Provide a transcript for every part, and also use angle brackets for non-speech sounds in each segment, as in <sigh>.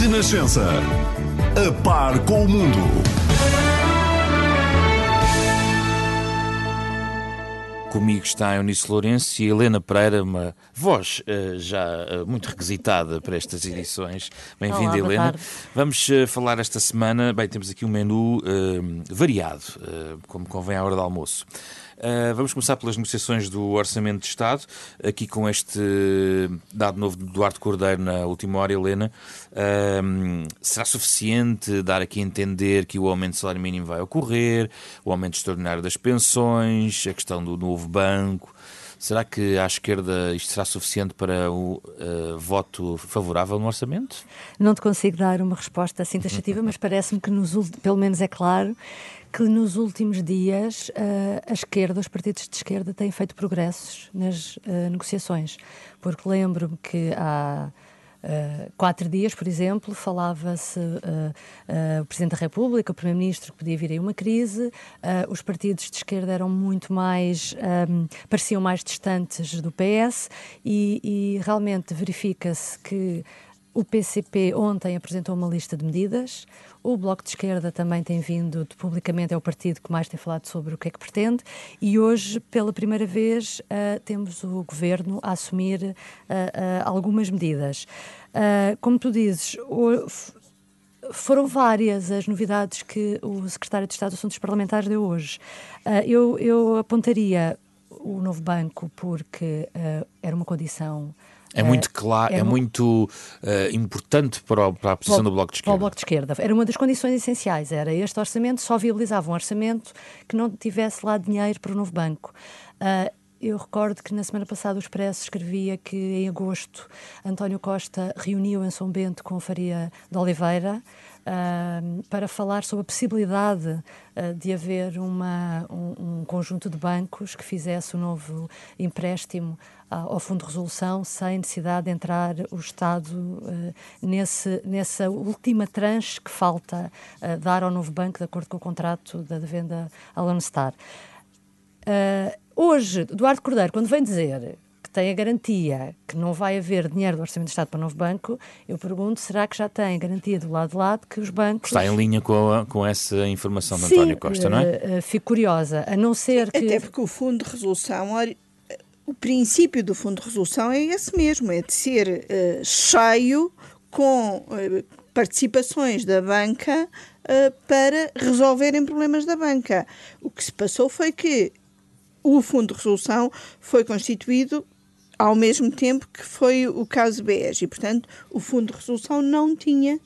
Renascença. A par com o mundo. Comigo está a Eunice Lourenço e a Helena Pereira, uma voz uh, já uh, muito requisitada para estas edições. Bem-vinda, Helena. Tarde. Vamos uh, falar esta semana. Bem, temos aqui um menu variado, como convém à hora do almoço. Uh, vamos começar pelas negociações do Orçamento de Estado, aqui com este dado novo de Duarte Cordeiro na última hora, Helena. Uh, será suficiente dar aqui a entender que o aumento do salário mínimo vai ocorrer, o aumento extraordinário das pensões, a questão do novo banco? Será que à esquerda isto será suficiente para o uh, voto favorável no orçamento? Não te consigo dar uma resposta assim taxativa, <laughs> mas parece-me que nos pelo menos é claro que nos últimos dias uh, a esquerda, os partidos de esquerda têm feito progressos nas uh, negociações, porque lembro-me que há Uh, quatro dias, por exemplo, falava-se uh, uh, o Presidente da República, o Primeiro-Ministro, que podia vir aí uma crise, os partidos de esquerda eram muito mais, um, pareciam mais distantes do PS e, e realmente verifica-se que o PCP ontem apresentou uma lista de medidas. O Bloco de Esquerda também tem vindo, publicamente, é o partido que mais tem falado sobre o que é que pretende. E hoje, pela primeira vez, uh, temos o governo a assumir uh, uh, algumas medidas. como tu dizes, o, foram várias as novidades que o secretário de Estado de Assuntos Parlamentares deu hoje. eu, eu apontaria o novo banco porque era uma condição é muito claro, é, é muito uh, importante para, a posição do Bloco de Esquerda. Para o Bloco de Esquerda. Era uma das condições essenciais. Era este orçamento, só viabilizava um orçamento que não tivesse lá dinheiro para o novo banco. Uh, eu recordo que na semana passada o Expresso escrevia que em agosto António Costa reuniu em São Bento com Faria de Oliveira para falar sobre a possibilidade uh, de haver uma, um, um, conjunto de bancos que fizesse um novo empréstimo ao Fundo de Resolução sem necessidade de entrar o Estado uh, nesse, nessa última tranche que falta uh, dar ao novo banco de acordo com o contrato da venda à Lone Star. Uh, hoje, Eduardo Cordeiro, quando vem dizer tem a garantia que não vai haver dinheiro do Orçamento de Estado para o novo banco, eu pergunto, será que já tem garantia do lado de lado que os bancos... Está em linha com, a, com essa informação de António Costa, não é? fico curiosa, a não ser que... Até porque o Fundo de Resolução o princípio do Fundo de Resolução é esse mesmo, é de ser uh, cheio com uh, participações da banca uh, para resolverem problemas da banca. O que se passou foi que o Fundo de Resolução foi constituído ao mesmo tempo que foi o caso BES e, portanto, o Fundo de Resolução não tinha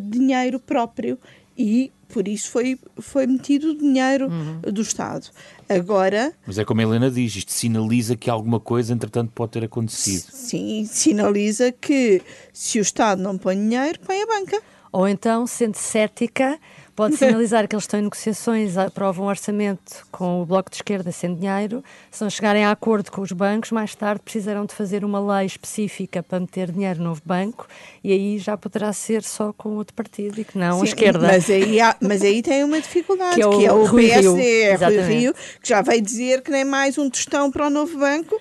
dinheiro próprio e por isso foi, foi metido o dinheiro uhum. do Estado. Agora. Mas é como a Helena diz, isto sinaliza que alguma coisa, entretanto, pode ter acontecido. Sim, sinaliza que se o Estado não põe dinheiro, põe a banca. Ou então, sendo cética, pode <laughs> sinalizar que eles estão em negociações, aprovam um orçamento com o Bloco de Esquerda sem dinheiro, se não chegarem a acordo com os bancos, mais tarde precisarão de fazer uma lei específica para meter dinheiro no novo banco e aí já poderá ser só com outro partido e que não Sim, a esquerda. Mas aí, há, mas aí tem uma dificuldade, que é o, que é o Rui PSD, Rio. É Rui Rio, que já veio dizer que nem mais um tostão para o novo banco.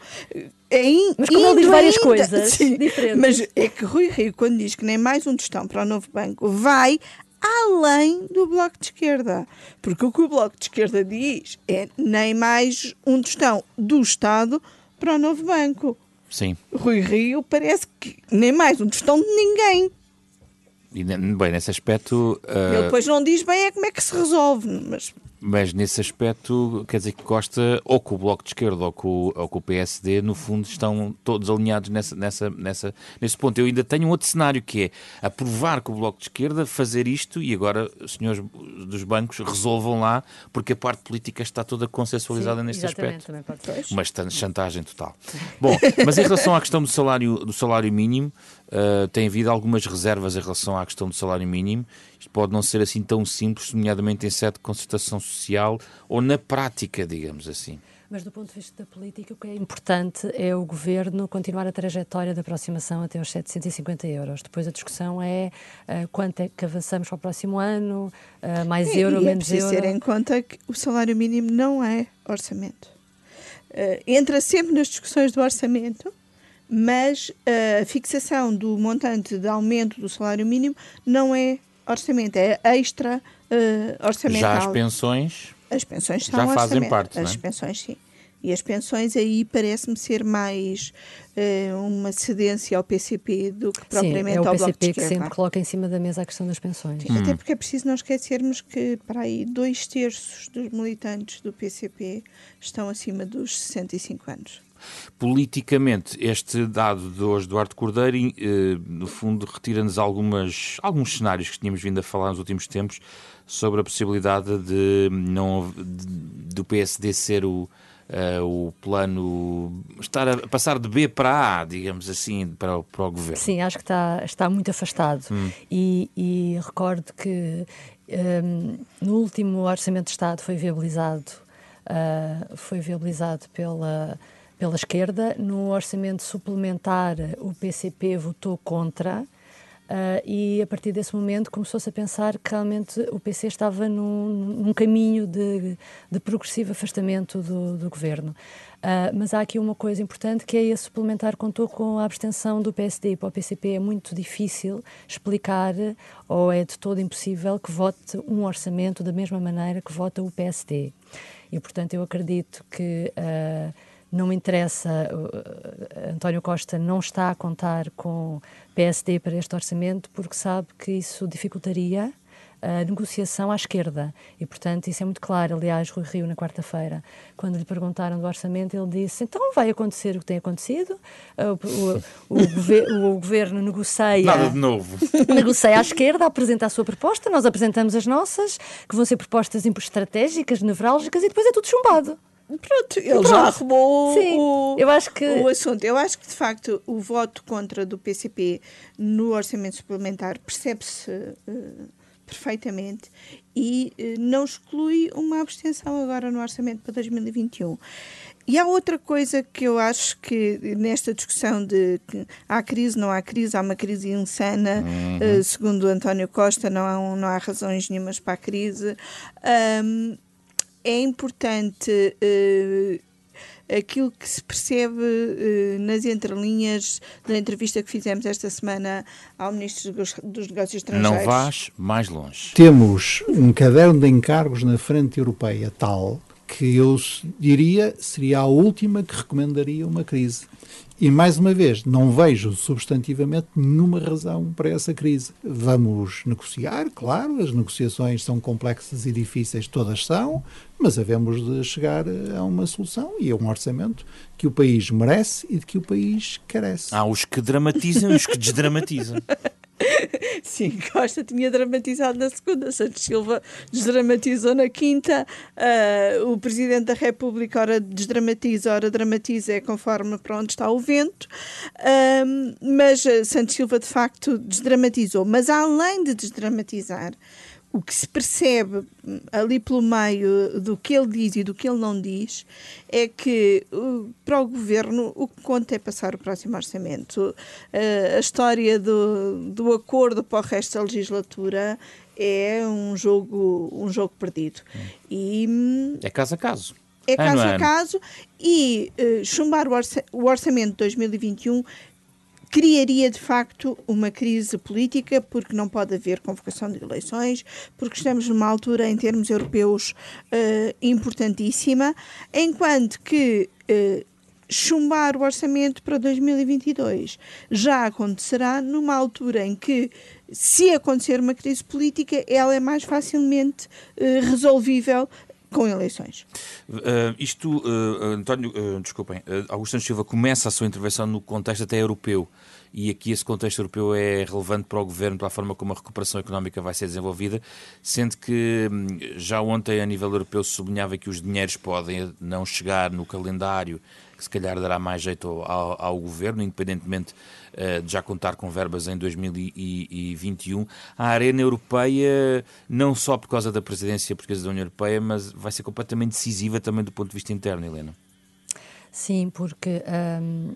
É mas como ele diz várias ainda, coisas <laughs> sim, diferentes. Mas é que Rui Rio, quando diz que nem mais um tostão para o novo banco, vai além do Bloco de Esquerda. Porque o que o Bloco de Esquerda diz é nem mais um tostão do Estado para o novo banco. Sim. Rui Rio parece que nem mais um tostão de ninguém. E, bem, nesse aspecto. Uh... Ele depois não diz bem é como é que se resolve, mas mas nesse aspecto, quer dizer que Costa, ou com o Bloco de Esquerda ou com, ou com o PSD, no fundo estão todos alinhados nessa, nessa, nessa, nesse ponto. Eu ainda tenho um outro cenário que é aprovar com o Bloco de Esquerda fazer isto e agora os senhores dos bancos resolvam lá, porque a parte política está toda consensualizada Sim, neste aspecto. Uma chantagem total. Bom, mas em relação à questão do salário, do salário mínimo, uh, tem havido algumas reservas em relação à questão do salário mínimo. Isto pode não ser assim tão simples, nomeadamente em sede de concertação social ou na prática, digamos assim. Mas do ponto de vista da política, o que é importante é o governo continuar a trajetória de aproximação até os 750 euros. Depois a discussão é uh, quanto é que avançamos para o próximo ano, uh, mais e, euro, e é menos euro. É preciso ter em conta que o salário mínimo não é orçamento. Uh, entra sempre nas discussões do orçamento mas a fixação do montante de aumento do salário mínimo não é orçamento, é extra uh, orçamental. Já as pensões? As pensões são já fazem parte, As é? pensões, sim. E as pensões aí parece-me ser mais uh, uma cedência ao PCP do que propriamente Sim, é ao Bloco de Esquerda. que sempre coloca em cima da mesa a questão das pensões. Sim, hum. Até porque é preciso não esquecermos que para aí dois terços dos militantes do PCP estão acima dos 65 anos. Politicamente, este dado de hoje do Arte Cordeiro, eh, no fundo, retira-nos algumas, alguns cenários que tínhamos vindo a falar nos últimos tempos sobre a possibilidade de não de, do PSD ser o, uh, o plano estar a passar de B para A, digamos assim, para, para o governo. Sim, acho que está, está muito afastado. Hum. E, e, recordo que um, no último Orçamento de Estado foi viabilizado, uh, foi viabilizado pela pela esquerda. No orçamento suplementar, o PCP votou contra. Uh, e a partir desse momento começou-se a pensar que realmente o PC estava num, num caminho de, de, progressivo afastamento do, do governo. Uh, mas há aqui uma coisa importante que é esse suplementar contou com a abstenção do PSD. Para o PCP é muito difícil explicar, ou é de todo impossível, que vote um orçamento da mesma maneira que vota o PSD. E, portanto, eu acredito que. Uh, não me interessa, António Costa não está a contar com PSD para este orçamento porque sabe que isso dificultaria a negociação à esquerda. E, portanto, isso é muito claro. Aliás, Rui Rio, na quarta-feira, quando lhe perguntaram do orçamento, ele disse: então vai acontecer o que tem acontecido, o, o, o, gover <laughs> o governo negocia. Nada de novo. Negocia à esquerda, apresenta a sua proposta, nós apresentamos as nossas, que vão ser propostas estratégicas, nevrálgicas, e depois é tudo chumbado. Pronto, ele Pronto. já arrumou Sim, o, eu acho que... o assunto. Eu acho que, de facto, o voto contra do PCP no orçamento suplementar percebe-se uh, perfeitamente e uh, não exclui uma abstenção agora no orçamento para 2021. E há outra coisa que eu acho que nesta discussão de que há crise, não há crise, há uma crise insana, uhum. uh, segundo António Costa, não há, não há razões nenhumas para a crise. Um, é importante uh, aquilo que se percebe uh, nas entrelinhas da entrevista que fizemos esta semana ao Ministro dos, dos Negócios Estrangeiros. Não vás mais longe. Temos um caderno de encargos na frente europeia tal que eu diria seria a última que recomendaria uma crise. E, mais uma vez, não vejo substantivamente nenhuma razão para essa crise. Vamos negociar, claro, as negociações são complexas e difíceis, todas são, mas havemos de chegar a uma solução e a um orçamento que o país merece e de que o país carece. Há os que dramatizam e os que desdramatizam. <laughs> <laughs> Sim, Costa tinha dramatizado na segunda, Santos Silva desdramatizou na quinta, uh, o Presidente da República ora desdramatiza, ora dramatiza, é conforme para onde está o vento, uh, mas Santos Silva de facto desdramatizou. Mas além de desdramatizar, o que se percebe ali pelo meio do que ele diz e do que ele não diz é que para o governo o que conta é passar o próximo orçamento. a história do, do acordo para o resto da legislatura é um jogo, um jogo perdido. E, é caso a caso. É caso a caso e uh, chumbar o orçamento de 2021 criaria de facto uma crise política, porque não pode haver convocação de eleições, porque estamos numa altura em termos europeus uh, importantíssima, enquanto que uh, chumbar o orçamento para 2022 já acontecerá numa altura em que, se acontecer uma crise política, ela é mais facilmente uh, resolvível com eleições. Uh, isto, uh, António, uh, desculpem, uh, Augusto Silva começa a sua intervenção no contexto até europeu e aqui esse contexto europeu é relevante para o governo, para a forma como a recuperação económica vai ser desenvolvida, sendo que hum, já ontem a nível europeu se sublinhava que os dinheiros podem não chegar no calendário que se calhar dará mais jeito ao, ao governo, independentemente uh, de já contar com verbas em 2021. A arena europeia, não só por causa da presidência portuguesa da União Europeia, mas vai ser completamente decisiva também do ponto de vista interno, Helena. Sim, porque um,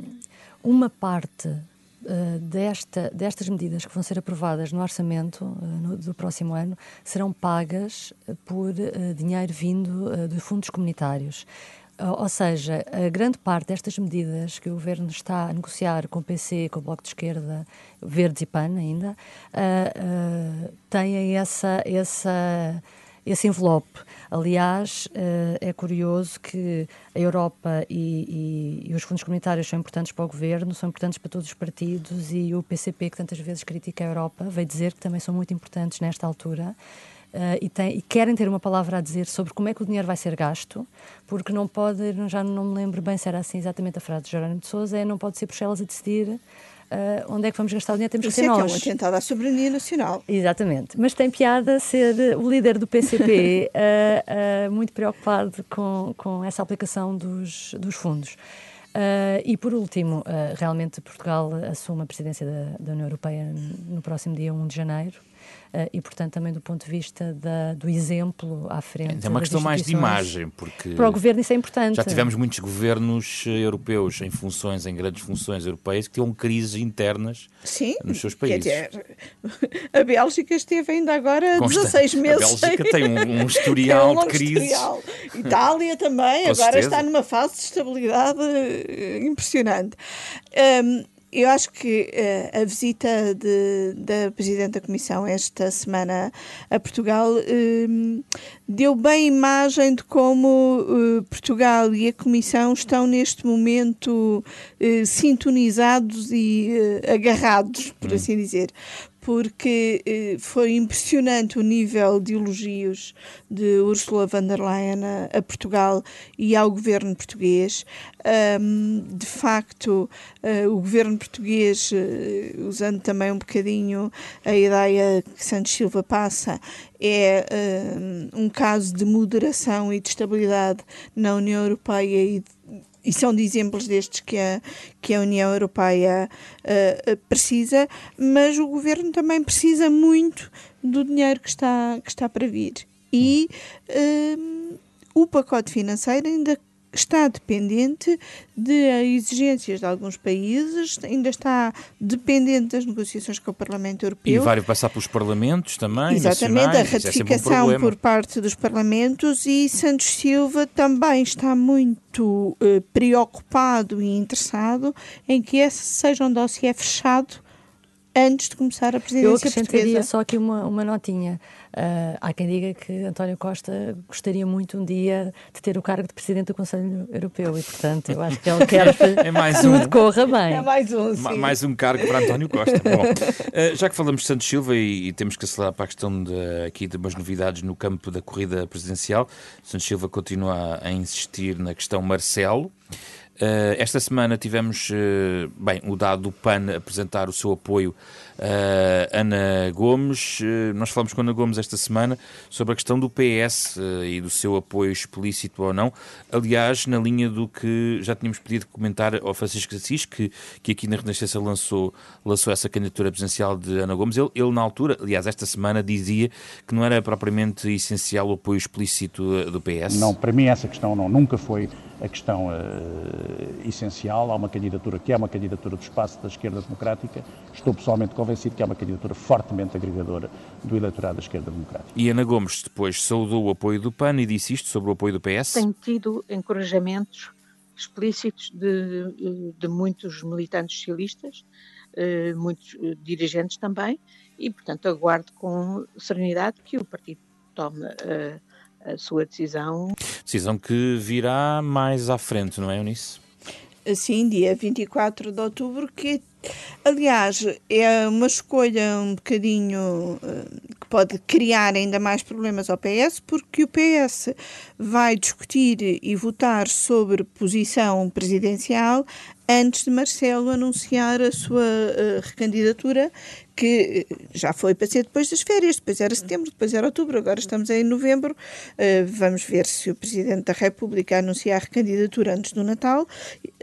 uma parte Uh, desta, destas medidas que vão ser aprovadas no orçamento uh, no, do próximo ano serão pagas por uh, dinheiro vindo de fundos comunitários. Ou seja, a grande parte destas medidas que o Governo está a negociar com o PC, com o Bloco de Esquerda, Verdes e PAN ainda, uh, têm essa, essa, esse envelope. Aliás, uh, é curioso que a Europa e, e, e, os fundos comunitários são importantes para o Governo, são importantes para todos os partidos e o PCP, que tantas vezes critica a Europa, veio dizer que também são muito importantes nesta altura. Uh, e, tem, e, querem ter uma palavra a dizer sobre como é que o dinheiro vai ser gasto, porque não pode, já não me lembro bem se era assim exatamente a frase de Jerónimo de Sousa, é não pode ser Bruxelas a decidir uh, onde é que vamos gastar o dinheiro, temos Isso que ser é nós. Que é um atentado à soberania nacional. Exatamente, mas tem piada ser o líder do PCP uh, <laughs> muito preocupado com, com essa aplicação dos, dos fundos. Uh, e por último, uh, realmente Portugal assume a presidência da, da, União Europeia no próximo dia 1 de janeiro. Uh, e, portanto, também do ponto de vista da, do exemplo à frente. É uma questão mais de imagem, porque. Para o governo isso é importante. Já tivemos muitos governos europeus em funções, em grandes funções europeias, que tinham crises internas Sim, nos seus países. Quer dizer, a Bélgica esteve ainda agora Consta, 16 meses. A Bélgica tem um, um <laughs> historial um de crises. Historial. Itália também, Com agora certeza. está numa fase de estabilidade impressionante. Um, eu acho que uh, a visita de, da Presidente da Comissão esta semana a Portugal uh, deu bem imagem de como uh, Portugal e a Comissão estão neste momento sintonizados e agarrados, por Hum. assim dizer porque eh, foi impressionante o nível de elogios de Ursula von der Leyen a, Portugal e ao governo português. De facto, uh, o governo português, uh, usando também um bocadinho a ideia que Santos Silva passa, é um caso de moderação e de estabilidade na União Europeia e de e são de exemplos destes que a, que a União Europeia uh, precisa, mas o governo também precisa muito do dinheiro que está, que está para vir. E uh, o pacote financeiro ainda está dependente de exigências de alguns países, ainda está dependente das negociações com o Parlamento Europeu. E vai passar pelos parlamentos também, Exatamente, a ratificação é um por parte dos parlamentos e Santos Silva também está muito uh, preocupado e interessado em que esse seja um dossiê fechado antes de começar a presidência Eu acrescentaria portuguesa. só aqui uma, uma notinha. Uh, há quem diga que António Costa gostaria muito um dia de ter o cargo de Presidente do Conselho Europeu e, portanto, eu acho que ele quer que <laughs> é mais tudo um, corra bem. É mais um, sim. mais um cargo para António Costa. <laughs> Bom, uh, já que falamos de Santos Silva e, e, temos que acelerar para a questão de, aqui de umas novidades no campo da corrida presidencial, Santos Silva continua a insistir na questão Marcelo. Uh, esta semana tivemos, uh, bem, o dado do PAN apresentar o seu apoio Ana Gomes. Uh, nós falamos com Ana Gomes esta semana sobre a questão do PS e do seu apoio explícito ou não. Aliás, na linha do que já tínhamos pedido comentar ao Francisco Assis, que, que aqui na Renascença lançou, lançou essa candidatura presidencial de Ana Gomes. Ele, ele, na altura, aliás, esta semana, dizia que não era propriamente essencial o apoio explícito do PS. Não, para mim essa questão não, nunca foi a questão uh, essencial. Há uma candidatura que é uma candidatura do espaço da esquerda democrática. Estou pessoalmente convencido que é uma candidatura fortemente agregadora do eleitorado da esquerda democrática. E Ana Gomes depois saudou o apoio do PAN e disse isto sobre o apoio do PS? Tenho tido encorajamentos explícitos de, de muitos militantes socialistas, uh, muitos uh, dirigentes também, e portanto aguardo com serenidade que o partido tome a sua decisão. Decisão que virá mais à frente, não é, Eunice? Sim, dia 24 de outubro, que aliás é uma escolha um bocadinho uh, que pode criar ainda mais problemas ao PS, porque o PS vai discutir e votar sobre posição presidencial antes de Marcelo anunciar a sua uh, recandidatura, que já foi para ser depois das férias, depois era setembro, depois era outubro, agora estamos em novembro. Vamos ver se o Presidente da República anunciar a recandidatura antes do Natal.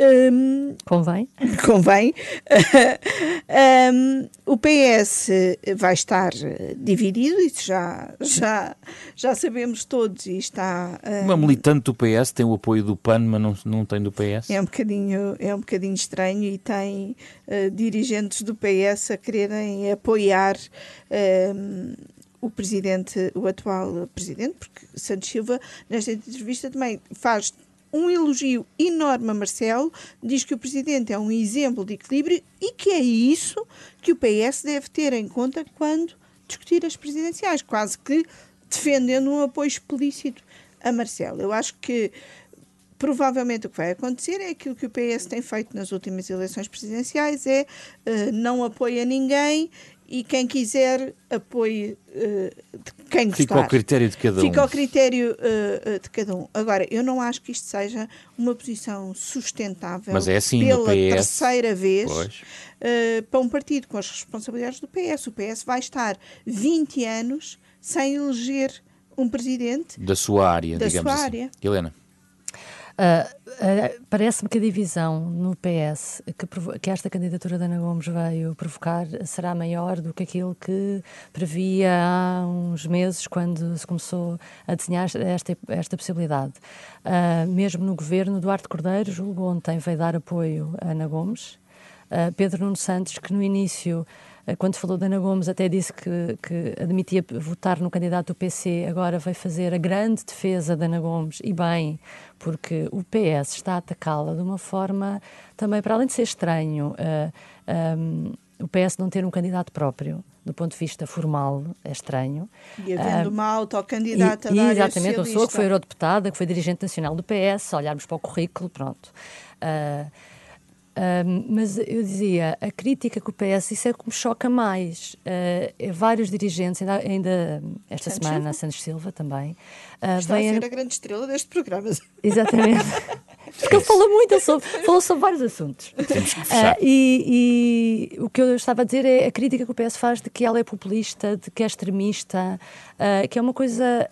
Um, convém. <laughs> Convém. <laughs> um, o PS vai estar dividido, isso já, já, já sabemos todos e está... Um, Uma militante do PS tem o apoio do PAN, mas não, não tem do PS? É um bocadinho, é um bocadinho estranho e tem uh, dirigentes do PS a quererem apoiar o presidente, o atual presidente, porque Santos Silva, nesta entrevista, também faz um elogio enorme a Marcelo, diz que o Presidente é um exemplo de equilíbrio e que é isso que o PS deve ter em conta quando discutir as presidenciais, quase que defendendo um apoio explícito a Marcelo. Eu acho que provavelmente o que vai acontecer é aquilo que o PS tem feito nas últimas eleições presidenciais, é uh, não apoia ninguém e quem quiser apoie uh, quem gostar. Fica ao critério de cada um. Fica ao critério uh, de cada um. Agora, eu não acho que isto seja uma posição sustentável Mas é assim, pela PS, terceira vez uh, para um partido com as responsabilidades do PS. O PS vai estar 20 anos sem eleger um presidente da sua área, da digamos sua assim. área. Helena. Uh, uh, Parece-me que a divisão no PS que, que, esta candidatura da Ana Gomes veio provocar será maior do que aquilo que previa há uns meses, quando se começou a desenhar esta, esta possibilidade. Uh, mesmo no governo, Duarte Cordeiro, julgo ontem, veio dar apoio a Ana Gomes. Pedro Nuno Santos, que no início quando falou de Ana Gomes, até disse que, que, admitia votar no candidato do PC, agora vai fazer a grande defesa de Ana Gomes, e bem, porque o PS está a atacá-la de uma forma também, para além de ser estranho, uh, eh, um, o PS não ter um candidato próprio, do ponto de vista formal, é estranho. E havendo uh, uma autocandidata e, da Exatamente, uma pessoa que foi eurodeputada, que foi dirigente nacional do PS, olharmos para o currículo, pronto. Uh, Uh, mas eu dizia, a crítica que o PS, isso é que me choca mais. Uh, vários dirigentes, ainda, ainda esta Santos semana, Silva. Santos Silva também. Uh, Está vem... a ser a grande estrela deste programa. <laughs> Exatamente. Porque ele fala muito, ele sobre, falou sobre vários assuntos. Uh, e, e, o que eu estava a dizer é a crítica que o PS faz de que ela é populista, de que é extremista, uh, que é uma coisa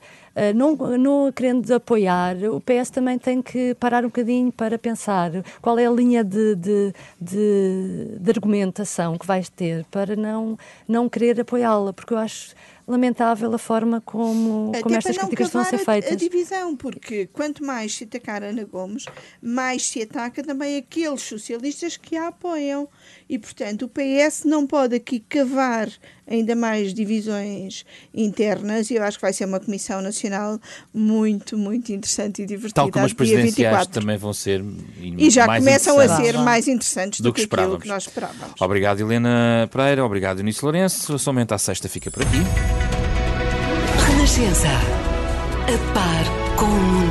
não, não querendo apoiar, o PS também tem que parar um bocadinho para pensar qual é a linha de, de, de, de argumentação que vais ter para não, não querer apoiá-la, porque eu acho lamentável a forma como, como estas críticas estão a ser feitas. A, a divisão, porque quanto mais se atacar Ana Gomes, mais se ataca também aqueles socialistas que a apoiam. E, portanto, o PS não pode aqui cavar ainda mais divisões internas e eu acho que vai ser uma comissão nacional muito, muito interessante e divertida. Tal como as presidenciais também vão ser e já começam a ser mais interessantes do, do que, que aquilo que nós esperávamos. Obrigado, Helena Pereira. Obrigado, Eunice Lourenço. Somente à sexta fica por aqui. Renascença. A par com o mundo.